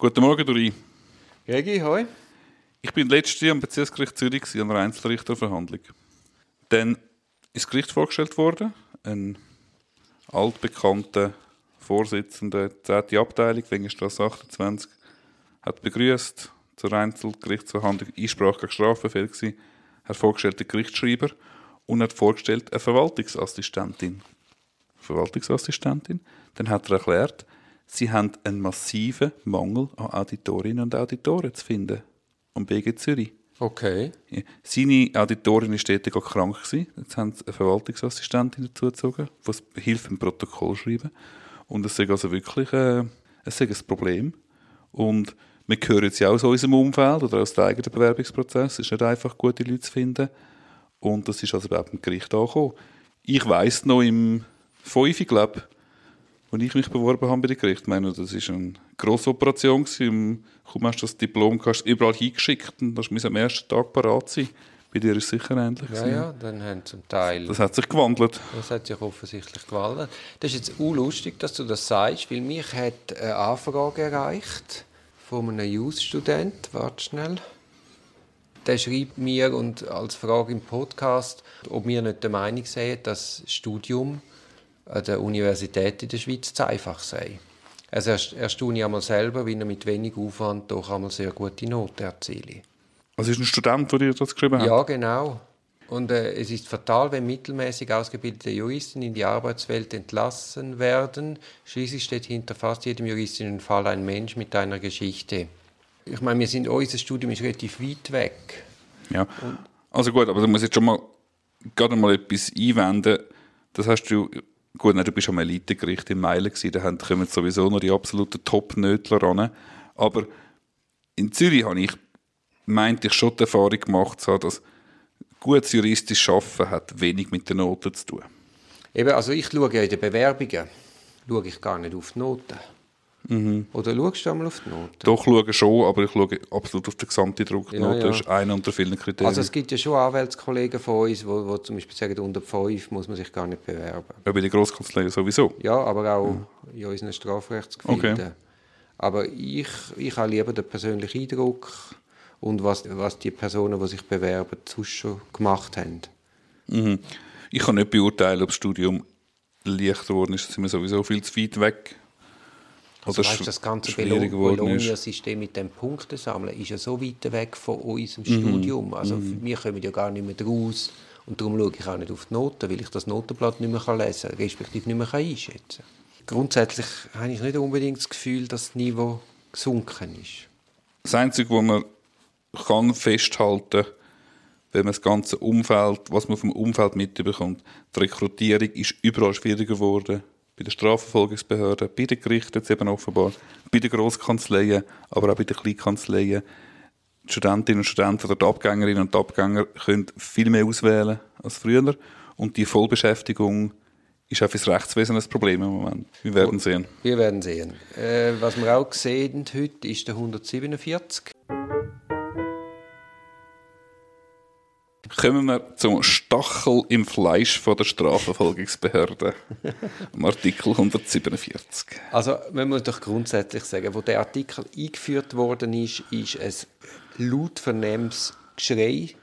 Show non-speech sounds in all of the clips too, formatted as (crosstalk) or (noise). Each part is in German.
Guten Morgen, Dori. Regi, hoi. Ich bin letztes Jahr am Bezirksgericht Zürich an einer Einzelrichterverhandlung. Dann ist das Gericht vorgestellt worden, ein altbekannter Vorsitzender der 10. Abteilung, Wengenstrasse 28, hat begrüßt zur Einzelgerichtsverhandlung, Einsprache gegen Strafbefehl gewesen, hat vorgestellt den Gerichtsschreiber und hat vorgestellt eine Verwaltungsassistentin. Verwaltungsassistentin. Dann hat er erklärt, sie haben einen massiven Mangel an Auditorinnen und Auditoren zu finden am BG Zürich. Okay. Ja. Seine Auditorin war dort gerade krank. Gewesen. Jetzt haben sie eine Verwaltungsassistentin dazugezogen, die hilft beim Protokoll schreiben. Und es ist also wirklich äh, es ist ein Problem. Und wir hören jetzt ja aus unserem Umfeld oder aus dem eigenen Bewerbungsprozess. Es ist nicht einfach, gute Leute zu finden. Und das ist also beim Gericht angekommen. Ich weiss noch im 5, glaube als ich mich beworben habe bei dem Gericht. Ich meine, das war eine grosse Operation. Gewesen. Kaum hast du das Diplom hast überall hingeschickt und das musst am ersten Tag parat sein. Bei dir ist es sicher ähnlich. Ja, ja, dann haben zum Teil... Das hat sich gewandelt. Das hat sich offensichtlich gewandelt. Das ist jetzt lustig, dass du das sagst, weil mich hat eine Anfrage erreicht von einem Jus-Student. Warte schnell. Der schreibt mir und als Frage im Podcast, ob wir nicht der Meinung sind, dass das Studium an der Universität in der Schweiz zu einfach sei. Also er staune einmal selber, wie er mit wenig Aufwand doch einmal sehr gute Noten erzielt. Also ist ein Student, der dir das geschrieben hat? Ja, genau. Und äh, es ist fatal, wenn mittelmäßig ausgebildete Juristen in die Arbeitswelt entlassen werden. Schließlich steht hinter fast jedem juristischen Fall ein Mensch mit einer Geschichte. Ich meine, wir sind, unser Studium ist relativ weit weg. Ja. Also gut, aber du musst jetzt schon mal gerade mal etwas einwenden. Das hast du Gut, nein, du bist am Elitegericht in Meilen gewesen, da kommen sowieso noch die absoluten Top-Nötler ran. Aber in Zürich habe ich, meinte ich schon die Erfahrung gemacht dass gutes juristisch Arbeiten hat wenig mit den Noten zu tun. Eben, also ich schaue in den Bewerbungen, schaue ich gar nicht auf die Noten. Mhm. Oder schaust du einmal auf die Noten? Doch, schaue schon, aber ich schaue absolut auf den gesamten Druck. Die Ja, Note ja. ist einer unter vielen Kriterien. Also es gibt ja schon Anwältskollegen von uns, wo, wo zum Beispiel sagen, unter 5 muss man sich gar nicht bewerben. ja, bei den Grosskanzleien sowieso. Ja, aber auch in unseren Strafrechtsgefilden. Okay. Aber ich, ich habe lieber den persönlichen Eindruck und was, was die Personen, die sich bewerben, sonst schon gemacht haben. Mhm. Ich kann nicht beurteilen, ob das Studium leichter geworden ist. Da sind wir sowieso viel zu weit weg. Also weißt, das ganze. Bologna-System mit dem Punktesammeln ist ja so weit weg von unserem Mhm. Studium. Also wir kommen ja gar nicht mehr draus. Und darum schaue ich auch nicht auf die Noten, weil ich das Notenblatt nicht mehr lesen kann, respektive nicht mehr einschätzen kann. Grundsätzlich habe ich nicht unbedingt das Gefühl, dass das Niveau gesunken ist. Das Einzige, was man kann festhalten wenn man das ganze Umfeld, was man vom Umfeld mitbekommt, die Rekrutierung ist überall schwieriger geworden. Bei den Strafverfolgungsbehörden, bei den Gerichten jetzt eben offenbar, bei den Grosskanzleien, aber auch bei den Kleinkanzleien. Die Studentinnen und Studenten oder die Abgängerinnen und die Abgänger können viel mehr auswählen als früher. Und die Vollbeschäftigung ist auch für das Rechtswesen ein Problem im Moment. Wir werden sehen. Wir werden sehen. Äh, was wir auch sehen heute ist der 147. Kommen wir zum Stachel im Fleisch von der Strafverfolgungsbehörde. (laughs) Am Artikel 147. Also man muss doch grundsätzlich sagen, wo der Artikel eingeführt worden ist, ist es laut vernehmens Geschrei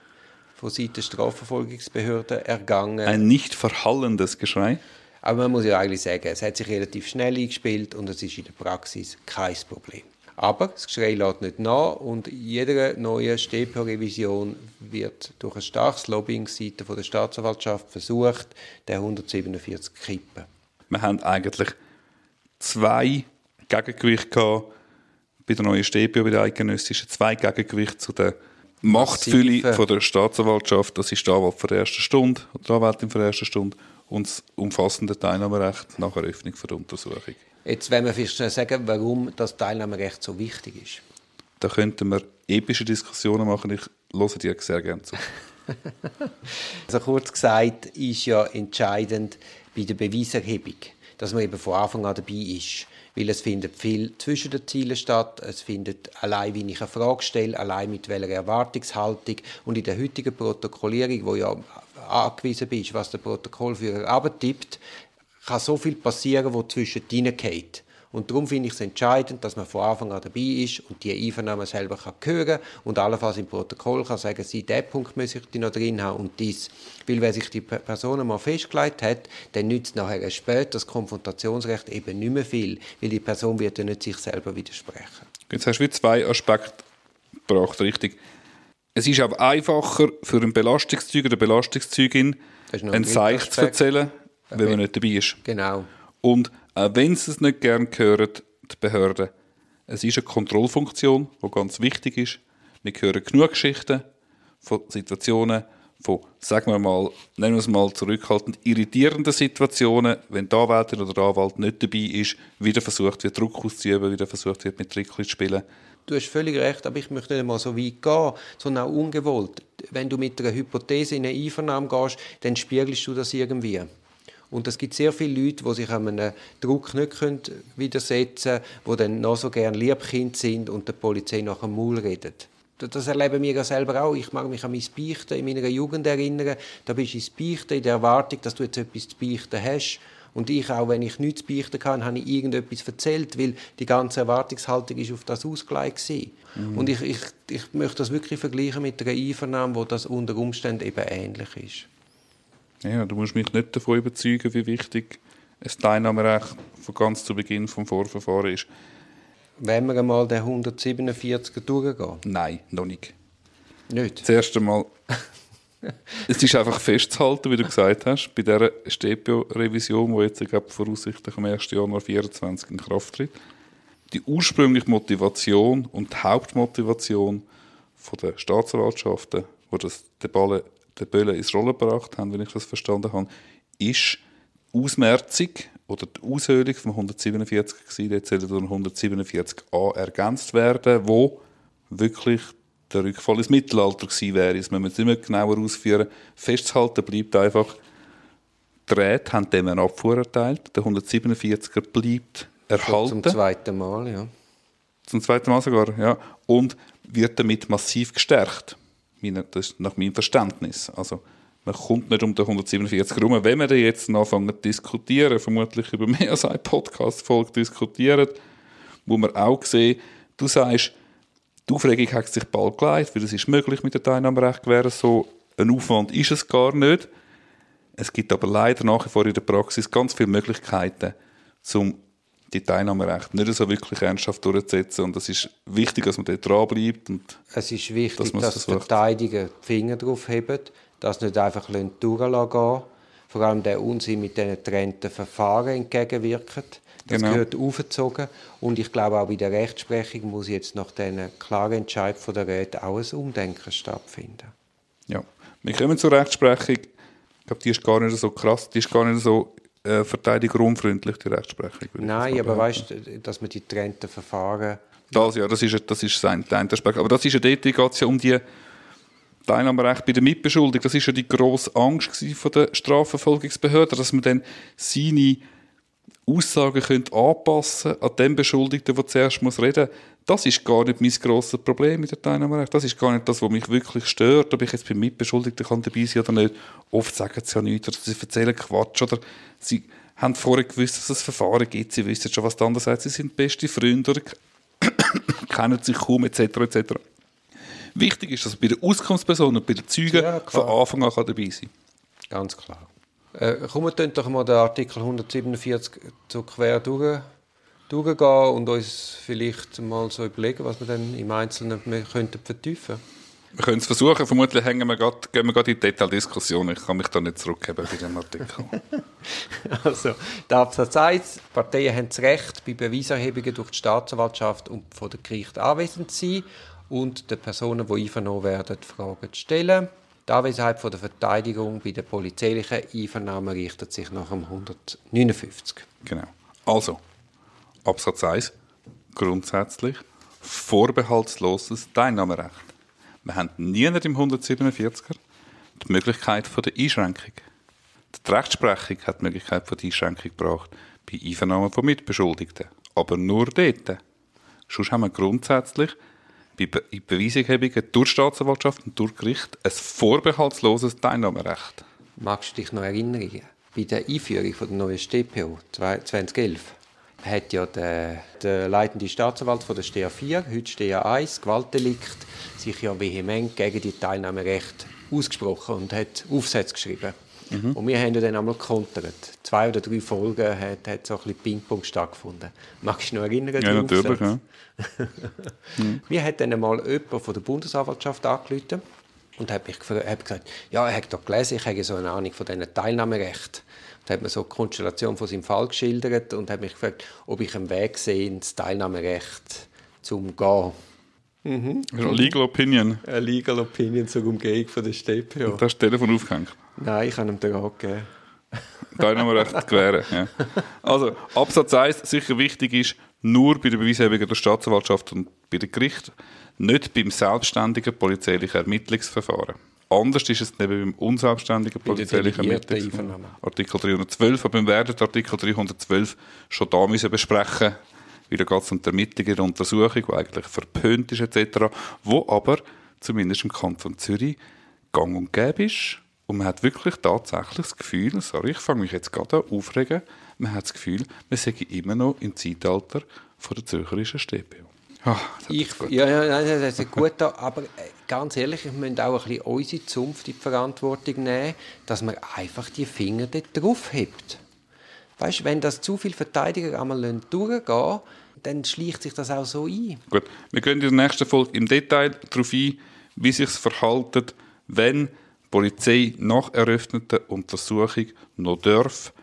von Seiten der Strafverfolgungsbehörden ergangen. Ein nicht verhallendes Geschrei. Aber man muss ja eigentlich sagen, es hat sich relativ schnell eingespielt und es ist in der Praxis kein Problem. Aber das Geschrei lässt nicht nach und in jeder neuen StPO-Revision wird durch ein starkes Lobbying seitens der Staatsanwaltschaft versucht, den 147 zu kippen. Wir haben eigentlich zwei Gegengewichte gehabt bei der neuen StPO, bei der eidgenössischen, zwei Gegengewichte zu der Machtfülle von der Staatsanwaltschaft. Das ist der Anwalt von der ersten Stunde oder die Anwältin von der ersten Stunde und das umfassende Teilnahmerecht nach Eröffnung der Untersuchung. Jetzt wollen wir vielleicht schnell sagen, warum das Teilnahmerecht so wichtig ist. Da könnten wir epische Diskussionen machen. Ich höre dir sehr gerne zu. (laughs) Also kurz gesagt ist ja entscheidend bei der Beweiserhebung, dass man eben von Anfang an dabei ist. Weil es findet viel zwischen den Zielen statt. Es findet allein, wie ich eine Frage stelle, allein mit welcher Erwartungshaltung. Und in der heutigen Protokollierung, wo ja angewiesen bist, was der Protokollführer abtippt, kann so viel passieren, wo zwischen geht. Und darum finde ich es entscheidend, dass man von Anfang an dabei ist und die Einvernahme selber kann hören und allenfalls im Protokoll kann sagen, sie, diesen Punkt muss ich noch drin haben und dies. Weil wenn sich die Person mal festgelegt hat, dann nützt nachher später das Konfrontationsrecht eben nicht mehr viel, weil die Person wird ja nicht sich selber widersprechen. Jetzt hast du zwei Aspekte gebracht, richtig. Es ist aber einfacher für einen Belastungszeuger oder Belastungszeugin, ein Seich zu erzählen, okay. wenn man nicht dabei ist. Genau. Und auch wenn sie es nicht gerne hören, die Behörden, es ist eine Kontrollfunktion, die ganz wichtig ist. Wir hören genug Geschichten von Situationen, von, sagen wir mal, nennen wir es mal zurückhaltend, irritierenden Situationen, wenn die Anwältin oder der Anwalt nicht dabei ist, wieder versucht wird, Druck auszuüben, wieder versucht wird, mit Trickchen zu spielen. Du hast völlig recht, aber ich möchte nicht einmal so weit gehen, sondern auch ungewollt. Wenn du mit einer Hypothese in eine Einvernahme gehst, dann spiegelst du das irgendwie. Und es gibt sehr viele Leute, die sich einem Druck nicht widersetzen können, die dann noch so gerne Liebkind sind und der Polizei nach dem Maul reden. Das erleben wir ja selber auch. Ich mag mich an mein Beichten in meiner Jugend erinnern. Da bist du ins Beichten in der Erwartung, dass du jetzt etwas zu beichten hast. Und ich auch, wenn ich nichts beichten kann, habe ich irgendetwas erzählt, weil die ganze Erwartungshaltung ist auf das ausgelegt mhm. Und ich, ich, ich möchte das wirklich vergleichen mit einer Einvernahme, wo das unter Umständen eben ähnlich ist. Ja, du musst mich nicht davon überzeugen, wie wichtig ein Teilnahmerecht von ganz zu Beginn des Vorverfahrens ist. Wenn wir einmal den 147er durchgehen? Nein, noch nicht. Nicht? Das erste Mal. (laughs) es ist einfach festzuhalten, wie du gesagt hast, bei dieser StPO-Revision, die jetzt glaub, voraussichtlich am 1. Januar 2024 in Kraft tritt. Die ursprüngliche Motivation und die Hauptmotivation der Staatsanwaltschaften, die das, den Ballen den Böllen ins Rollen gebracht haben, wenn ich das verstanden habe, ist Ausmerzung oder die Aushöhlung vom 147 gewesen, jetzt soll durch 147a ergänzt werden, wo wirklich der Rückfall ins Mittelalter gewesen wäre. Das müssen wir jetzt mehr genauer ausführen. Festzuhalten bleibt einfach, die Räte haben dem eine Abfuhr erteilt, der 147er bleibt erhalten. Zum zweiten Mal, ja. Zum zweiten Mal sogar, ja. Und wird damit massiv gestärkt das ist nach meinem Verständnis. Also, man kommt nicht um den 147 herum. Wenn wir jetzt anfangen zu diskutieren, vermutlich über mehr als eine Podcast-Folge diskutieren, wo man auch sehen, du sagst, die Aufregung hat sich bald geleitet, weil es ist möglich mit dem Teilnahmerecht gewähren. So ein Aufwand ist es gar nicht. Es gibt aber leider nach wie vor in der Praxis ganz viele Möglichkeiten, um die Teilnahmerechte nicht so wirklich ernsthaft durchzusetzen. Und es ist wichtig, dass man dort dranbleibt. Und es ist wichtig, dass, dass Verteidiger die Finger drauf haben, dass nicht einfach durchlassen gehen Vor allem der Unsinn mit diesen getrennten Verfahren entgegenwirkt. Das genau. gehört aufgezogen. Und ich glaube, auch bei der Rechtsprechung muss jetzt nach diesen klaren Entscheid von der Räte auch ein Umdenken stattfinden. Ja, wir kommen zur Rechtsprechung. Ich glaube, die ist gar nicht so krass, die ist gar nicht so äh, verteidigerunfreundlich, die Rechtsprechung. Nein, aber weißt du, dass man die getrennten Verfahren. Das, ja, das ist, das ist sein Aspekt. Aber das ist ja dort geht ja um die Teilnahmerecht bei der Mitbeschuldigung. Das ist ja die grosse Angst von der Strafverfolgungsbehörde, dass man dann seine Aussagen könnte anpassen an den Beschuldigten, der zuerst muss reden muss. Das ist gar nicht mein grosses Problem mit der Teilnahmerecht. Das ist gar nicht das, was mich wirklich stört, ob ich jetzt beim Mitbeschuldigten kann dabei sein oder nicht. Oft sagen sie ja nichts oder sie erzählen Quatsch oder sie haben vorher gewusst, dass es Verfahren gibt. Sie wissen schon, was der andere sagt. Sie sind beste Freunde oder (coughs) kennen sich kaum etc. etc. Wichtig ist, dass man bei der Auskunftsperson und bei den Zeugen ja, von Anfang an dabei sein kann. Ganz klar. Äh, kommen wir doch mal den Artikel 147 so quer durch, durchgehen und uns vielleicht mal so überlegen, was wir dann im Einzelnen könnten vertiefen Wir können es versuchen. Vermutlich hängen wir grad, gehen wir gerade in die Detaildiskussion. Ich kann mich da nicht zurückgeben bei dem Artikel. (laughs) also, der Absatz 1. Parteien haben das Recht, bei Beweiserhebungen durch die Staatsanwaltschaft und von der Gericht anwesend zu sein und den Personen, die einvernommen werden, Fragen zu stellen. Die Anwesenheit von der Verteidigung bei der polizeilichen Einvernahme richtet sich nach dem 159. Genau. Also, Absatz 1. Grundsätzlich vorbehaltsloses Teilnahmerecht. Wir haben nie im 147er die Möglichkeit von der Einschränkung. Die Rechtsprechung hat die Möglichkeit von der Einschränkung gebracht bei Einvernahmen von Mitbeschuldigten. Aber nur dort. Sonst haben wir grundsätzlich bei Be Beweiserhebungen durch Staatsanwaltschaft und durch Gericht ein vorbehaltsloses Teilnahmerecht. Magst du dich noch erinnern, bei der Einführung der neuen StPO 2011 hat ja der, der leitende Staatsanwalt von der STEA 4, heute STEA 1, Gewaltdelikt, sich ja vehement gegen die Teilnahmerechte ausgesprochen und hat Aufsätze geschrieben. Mhm. Und wir haben dann einmal gekontert. Zwei oder drei Folgen hat, hat so ein bisschen Ping-Pong stattgefunden. Magst du dich noch erinnern? Ja, natürlich. Ja. mhm. (laughs) Mir hat dann einmal jemand von der Bundesanwaltschaft angerufen und hat mich hat gesagt, ja, er hat doch gelesen, ich habe so eine Ahnung von diesen Teilnahmerechten. Und hat mir so die Konstellation von seinem Fall geschildert und hat mich gefragt, ob ich einen Weg sehe ins Teilnahmerecht zum Gehen. Mhm. Legal Opinion. Eine Legal Opinion zur Umgehung von der StPO. Und du hast das Telefon aufgehängt? Nein, ich habe ihm den Rat gegeben. (laughs) Teilnahmerecht gewähren. Ja. Also, Absatz 1, sicher wichtig ist, nur bei der Beweiserhebung der Staatsanwaltschaft und bei den Gerichten, nicht beim selbstständigen polizeilichen Ermittlungsverfahren. Anders ist es neben beim unselbstständigen polizeilichen Ermittlungsverfahren. Artikel 312, aber wir werden Artikel 312 schon da müssen besprechen weil da geht es um die Ermittlung der Untersuchung, die eigentlich verpönt ist etc., wo aber zumindest im Kanton Zürich gang und gäbe ist und man hat wirklich tatsächlich das Gefühl, sorry, ich fange mich jetzt gerade an aufregen, man hat das Gefühl, wir sind immer noch im Zeitalter von der zürcherischen StPO. Oh, ich, ja, ja, nein, das ist gut, aber äh, ganz ehrlich, wir müssen auch ein bisschen unsere Zunft in die Verantwortung nehmen, dass man einfach die Finger dort drauf hebt. Weißt, wenn das zu viele Verteidiger einmal durchgehen dann schleicht sich das auch so ein. Gut, wir gehen in der nächsten Folge im Detail darauf ein, wie sich es verhaltet, wenn Polizei nach eröffneter Untersuchung noch darf,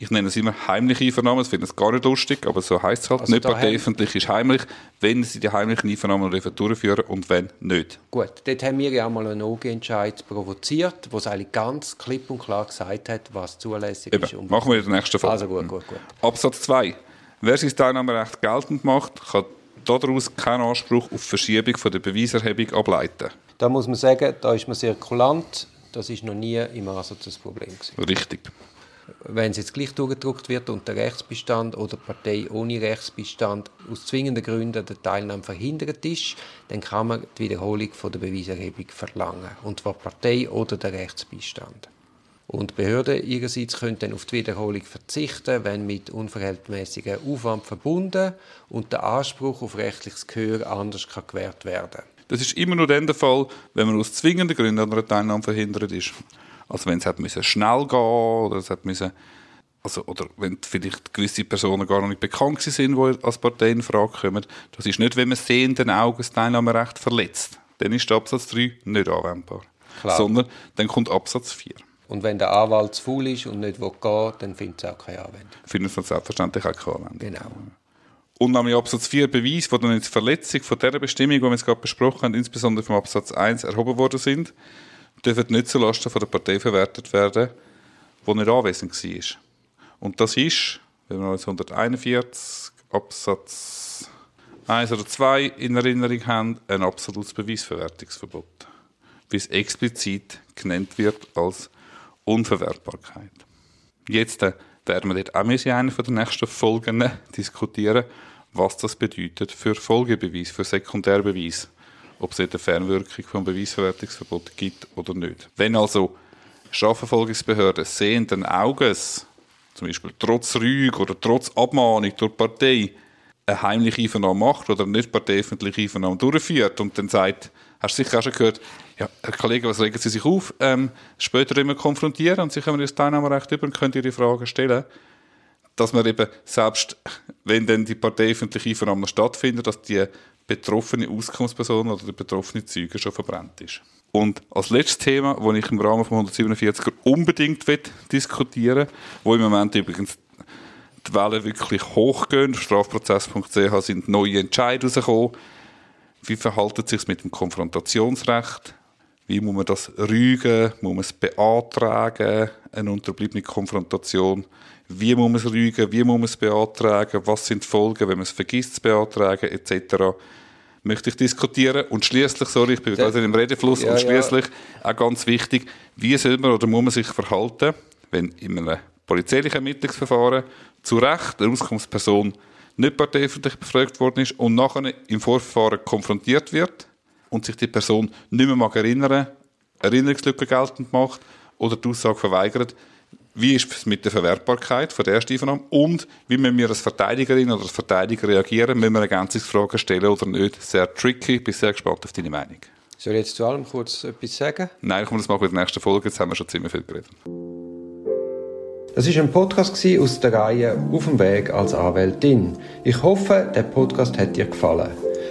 ich nenne es immer heimliche Einvernahmen, das finde ich gar nicht lustig, aber so heißt es halt. Also nicht parteiöffentlich ist heimlich, wenn sie die heimlichen Einvernahmen durchführen und wenn nicht. Gut, dort haben wir ja auch mal einen OG-Entscheid provoziert, wo es eigentlich ganz klipp und klar gesagt hat, was zulässig Eben, ist. Und machen wir in der nächsten Folge. Also gut, gut, gut. Absatz 2. Wer sein Teilnahmerecht geltend macht, kann daraus keinen Anspruch auf Verschiebung von der Beweiserhebung ableiten. Da muss man sagen, da ist man sehr kulant. Das ist noch nie im Ansatz ein Problem gewesen. Richtig. Wenn es jetzt gleich durchgedruckt wird und der Rechtsbestand oder die Partei ohne Rechtsbestand aus zwingenden Gründen der Teilnahme verhindert ist, dann kann man die Wiederholung von der Beweiserhebung verlangen. Und zwar die Partei oder der Rechtsbestand. Und die Behörden ihrerseits können dann auf die Wiederholung verzichten, wenn mit unverhältnismäßigem Aufwand verbunden und der Anspruch auf rechtliches Gehör anders kann gewährt werden kann. Das ist immer nur dann der Fall, wenn man aus zwingenden Gründen an einer Teilnahme verhindert ist. Also wenn es hat müssen schnell gehen oder es hat müssen, also, oder wenn vielleicht gewisse Personen gar noch nicht bekannt sind, die als Partei in Frage kommen. Das ist nicht, wenn man sehenden Augen das Teilnahmerecht verletzt. Dann ist der Absatz 3 nicht anwendbar. Klar. Sondern dann kommt Absatz 4. Und wenn der Anwalt zu faul ist und nicht will gehen, dann findet es auch keine Anwendung. Findet es selbstverständlich auch keine Anwendung. Genau. Und nämlich Absatz 4 Beweis, wo dann jetzt Verletzung von dieser Bestimmung, die wir jetzt gerade besprochen haben, insbesondere vom Absatz 1 erhoben worden sind, dürfen nicht zulasten von der Partei verwertet werden, die nicht anwesend war. Und das ist, wenn wir uns 141 Absatz 1 oder 2 in Erinnerung haben, ein absolutes Beweisverwertungsverbot, wie es explizit genannt wird als Unverwertbarkeit. Jetzt äh, werden wir dort auch in einer der nächsten Folgen diskutieren, was das bedeutet für Folgebeweis, für Sekundärbeweis. Ob es eine Fernwirkung vom Beweisverwertungsverbot gibt oder nicht. Wenn also Strafverfolgungsbehörden sehenden Auges, zum Beispiel trotz Rüge oder trotz Abmahnung durch die Partei, eine heimliche Einvernahme macht oder nicht parteiöffentliche Einvernahme durchführt und dann sagt, hast du sicher auch schon gehört, ja, Herr Kollege, was regen Sie sich auf? Ähm, später immer konfrontieren und Sie kommen das Teilnahmerecht über und können Ihre Fragen stellen. Dass man eben, selbst wenn dann die parteiöffentliche Einvernahme stattfindet, dass die betroffene Auskunftsperson oder der betroffene Zeuge schon verbrannt ist. Und als letztes Thema, das ich im Rahmen von 147er unbedingt diskutieren will, wo im Moment übrigens die Wellen wirklich hochgehen, strafprozess.ch sind neue Entscheidungen rausgekommen, wie verhaltet sich mit dem Konfrontationsrecht? Wie muss man das rügen? Muss man es beantragen? Eine unterbliebene Konfrontation. Wie muss man es rügen? Wie muss man es beantragen? Was sind die Folgen, wenn man es vergisst zu beantragen? Etc. Möchte ich diskutieren. Und schließlich, sorry, ich bin gerade im Redefluss, ja, und schließlich ja. auch ganz wichtig, wie soll man oder muss man sich verhalten, wenn in einem polizeilichen Ermittlungsverfahren zu Recht eine Auskunftsperson nicht parteiöffentlich befragt worden ist und nachher im Vorverfahren konfrontiert wird und sich die Person nicht mehr mag erinnern, Erinnerungslücke geltend macht oder die Aussage verweigert, wie ist es mit der Verwertbarkeit von der ersten Einvernahme und wie müssen wir als Verteidigerin oder als Verteidiger reagieren, müssen wir Ergänzungsfragen stellen oder nicht. Sehr tricky, bin sehr gespannt auf deine Meinung. Soll ich jetzt zu allem kurz etwas sagen? Nein, komm, das machen wir in der nächsten Folge, jetzt haben wir schon ziemlich viel geredet. Das war ein Podcast aus der Reihe Auf dem Weg als Anwältin. Ich hoffe, der Podcast hat dir gefallen.